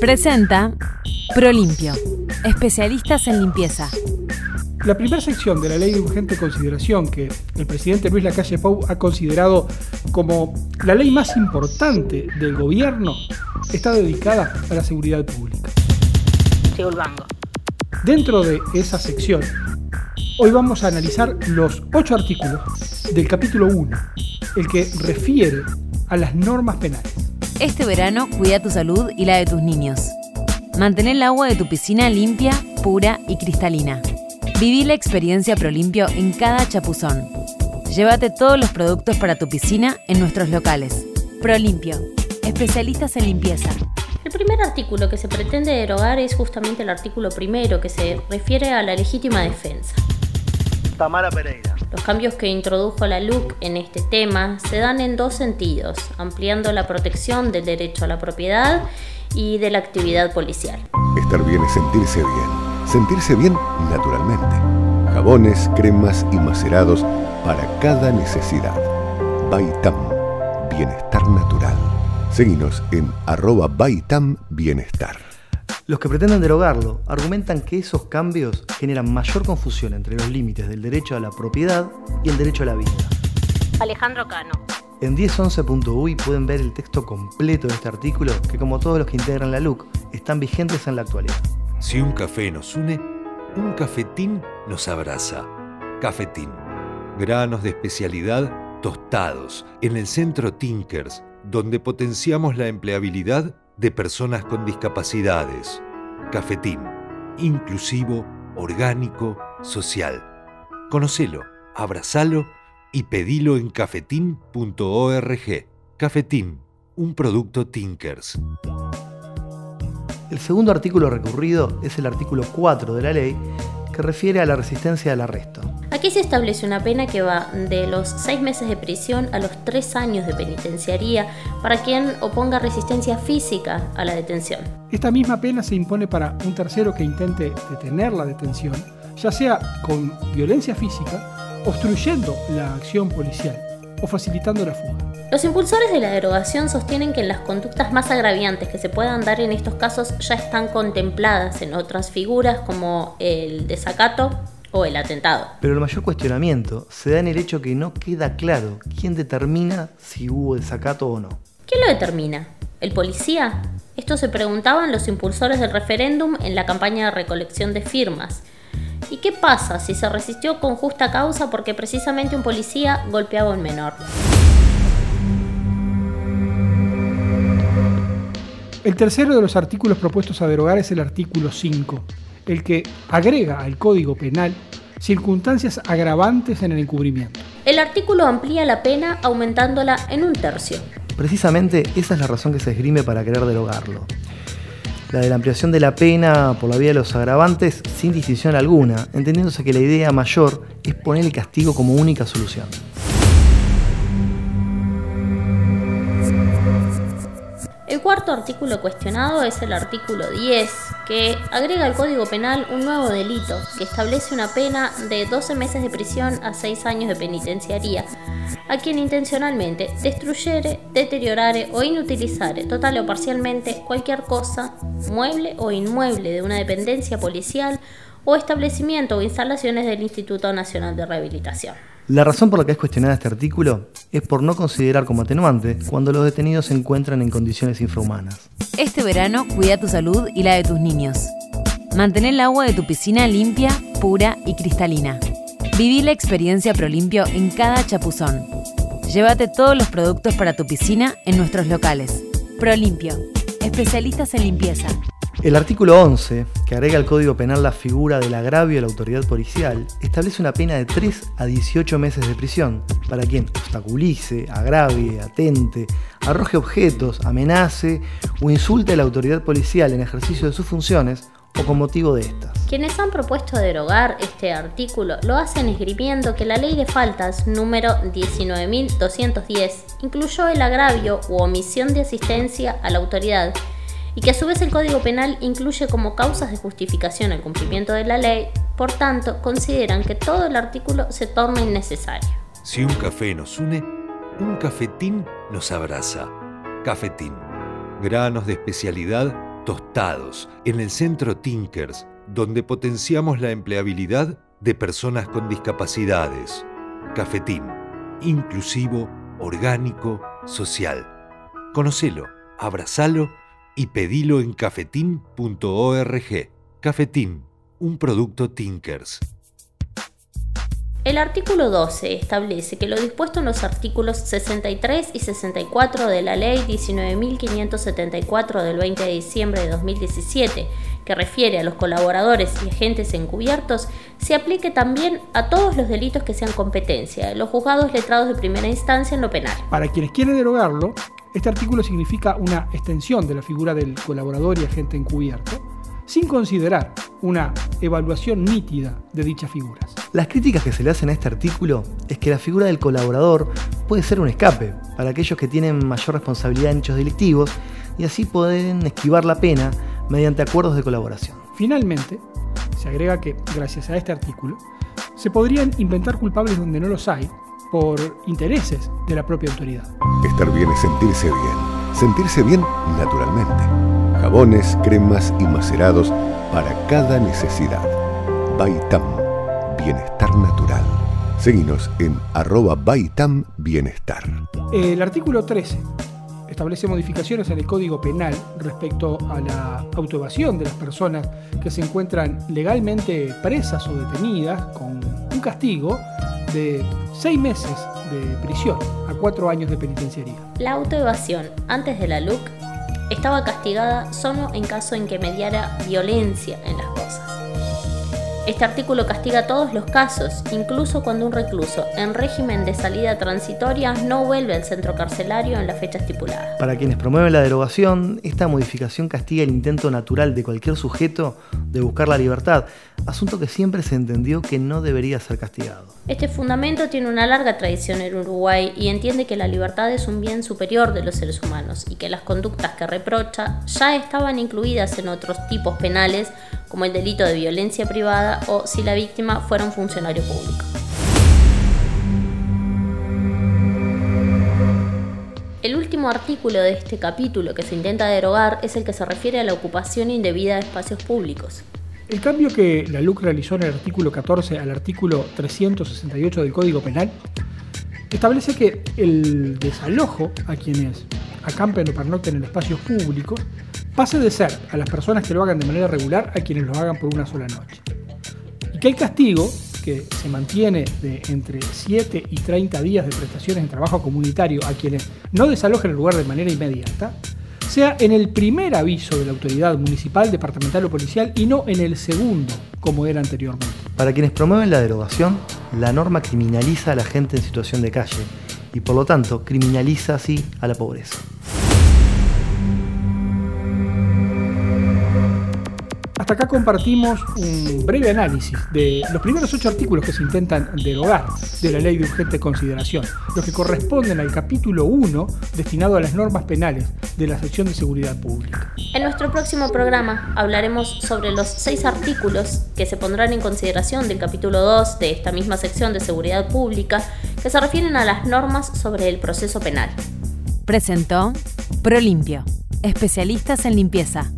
Presenta Prolimpio, especialistas en limpieza. La primera sección de la ley de urgente consideración que el presidente Luis Lacalle Pou ha considerado como la ley más importante del gobierno está dedicada a la seguridad pública. Dentro de esa sección, hoy vamos a analizar los ocho artículos del capítulo 1, el que refiere a las normas penales. Este verano cuida tu salud y la de tus niños. Mantén el agua de tu piscina limpia, pura y cristalina. Viví la experiencia Prolimpio en cada chapuzón. Llévate todos los productos para tu piscina en nuestros locales. Prolimpio, especialistas en limpieza. El primer artículo que se pretende derogar es justamente el artículo primero, que se refiere a la legítima defensa. Tamara Pereira. Los cambios que introdujo la LUC en este tema se dan en dos sentidos, ampliando la protección del derecho a la propiedad y de la actividad policial. Estar bien es sentirse bien. Sentirse bien naturalmente. Jabones, cremas y macerados para cada necesidad. Baitam, bienestar natural. Seguinos en arroba Baitam Bienestar. Los que pretenden derogarlo argumentan que esos cambios generan mayor confusión entre los límites del derecho a la propiedad y el derecho a la vida. Alejandro Cano. En 1011.uy pueden ver el texto completo de este artículo que como todos los que integran la LUC están vigentes en la actualidad. Si un café nos une, un cafetín nos abraza. Cafetín. Granos de especialidad tostados en el centro Tinkers, donde potenciamos la empleabilidad de personas con discapacidades. Cafetín. Inclusivo, orgánico, social. Conocelo, abrazalo y pedilo en cafetín.org. Cafetín, un producto Tinkers. El segundo artículo recurrido es el artículo 4 de la ley que refiere a la resistencia al arresto. Aquí se establece una pena que va de los seis meses de prisión a los tres años de penitenciaría para quien oponga resistencia física a la detención. Esta misma pena se impone para un tercero que intente detener la detención, ya sea con violencia física, obstruyendo la acción policial o facilitando la fuga. Los impulsores de la derogación sostienen que las conductas más agraviantes que se puedan dar en estos casos ya están contempladas en otras figuras como el desacato o el atentado. Pero el mayor cuestionamiento se da en el hecho que no queda claro quién determina si hubo desacato o no. ¿Quién lo determina? ¿El policía? Esto se preguntaban los impulsores del referéndum en la campaña de recolección de firmas. ¿Y qué pasa si se resistió con justa causa porque precisamente un policía golpeaba a un menor? El tercero de los artículos propuestos a derogar es el artículo 5, el que agrega al Código Penal circunstancias agravantes en el encubrimiento. El artículo amplía la pena aumentándola en un tercio. Precisamente esa es la razón que se esgrime para querer derogarlo. La de la ampliación de la pena por la vía de los agravantes sin decisión alguna, entendiéndose que la idea mayor es poner el castigo como única solución. El cuarto artículo cuestionado es el artículo 10, que agrega al Código Penal un nuevo delito que establece una pena de 12 meses de prisión a 6 años de penitenciaría a quien intencionalmente destruyere, deteriorare o inutilizare total o parcialmente cualquier cosa, mueble o inmueble de una dependencia policial o establecimiento o instalaciones del Instituto Nacional de Rehabilitación. La razón por la que es cuestionada este artículo es por no considerar como atenuante cuando los detenidos se encuentran en condiciones infrahumanas. Este verano cuida tu salud y la de tus niños. Mantén el agua de tu piscina limpia, pura y cristalina. Viví la experiencia Prolimpio en cada chapuzón. Llévate todos los productos para tu piscina en nuestros locales. Prolimpio, especialistas en limpieza. El artículo 11, que agrega al Código Penal la figura del agravio a la autoridad policial, establece una pena de 3 a 18 meses de prisión para quien obstaculice, agravie, atente, arroje objetos, amenace o insulte a la autoridad policial en ejercicio de sus funciones o con motivo de estas. Quienes han propuesto derogar este artículo lo hacen esgrimiendo que la ley de faltas número 19.210 incluyó el agravio u omisión de asistencia a la autoridad y que a su vez el Código Penal incluye como causas de justificación el cumplimiento de la ley, por tanto consideran que todo el artículo se torna innecesario. Si un café nos une, un cafetín nos abraza. Cafetín. Granos de especialidad tostados en el centro Tinkers, donde potenciamos la empleabilidad de personas con discapacidades. Cafetín, inclusivo, orgánico, social. Conocelo, abrazalo y pedilo en cafetín.org. Cafetín, un producto Tinkers. El artículo 12 establece que lo dispuesto en los artículos 63 y 64 de la Ley 19.574 del 20 de diciembre de 2017, que refiere a los colaboradores y agentes encubiertos, se aplique también a todos los delitos que sean competencia de los juzgados letrados de primera instancia en lo penal. Para quienes quieren derogarlo, este artículo significa una extensión de la figura del colaborador y agente encubierto, sin considerar una evaluación nítida de dichas figuras. Las críticas que se le hacen a este artículo es que la figura del colaborador puede ser un escape para aquellos que tienen mayor responsabilidad en hechos delictivos y así pueden esquivar la pena mediante acuerdos de colaboración. Finalmente, se agrega que, gracias a este artículo, se podrían inventar culpables donde no los hay por intereses de la propia autoridad. Estar bien es sentirse bien. Sentirse bien naturalmente jabones, cremas y macerados para cada necesidad. Baitam, bienestar natural. Seguinos en arroba Baitam Bienestar. El artículo 13 establece modificaciones en el Código Penal respecto a la autoevasión de las personas que se encuentran legalmente presas o detenidas con un castigo de seis meses de prisión a cuatro años de penitenciaría. La autoevasión antes de la LUC estaba castigada solo en caso en que mediara violencia en las. Este artículo castiga todos los casos, incluso cuando un recluso en régimen de salida transitoria no vuelve al centro carcelario en la fecha estipulada. Para quienes promueven la derogación, esta modificación castiga el intento natural de cualquier sujeto de buscar la libertad, asunto que siempre se entendió que no debería ser castigado. Este fundamento tiene una larga tradición en Uruguay y entiende que la libertad es un bien superior de los seres humanos y que las conductas que reprocha ya estaban incluidas en otros tipos penales como el delito de violencia privada o si la víctima fuera un funcionario público. El último artículo de este capítulo que se intenta derogar es el que se refiere a la ocupación indebida de espacios públicos. El cambio que la LUC realizó en el artículo 14 al artículo 368 del Código Penal establece que el desalojo a quienes acampen o pernocten en espacios públicos pase de ser a las personas que lo hagan de manera regular a quienes lo hagan por una sola noche. Y que el castigo, que se mantiene de entre 7 y 30 días de prestaciones en trabajo comunitario a quienes no desalojen el lugar de manera inmediata, sea en el primer aviso de la autoridad municipal, departamental o policial y no en el segundo, como era anteriormente. Para quienes promueven la derogación, la norma criminaliza a la gente en situación de calle y por lo tanto criminaliza así a la pobreza. Hasta acá compartimos un breve análisis de los primeros ocho artículos que se intentan derogar de la ley de urgente consideración, los que corresponden al capítulo 1 destinado a las normas penales de la sección de seguridad pública. En nuestro próximo programa hablaremos sobre los seis artículos que se pondrán en consideración del capítulo 2 de esta misma sección de seguridad pública que se refieren a las normas sobre el proceso penal. Presentó ProLimpio, especialistas en limpieza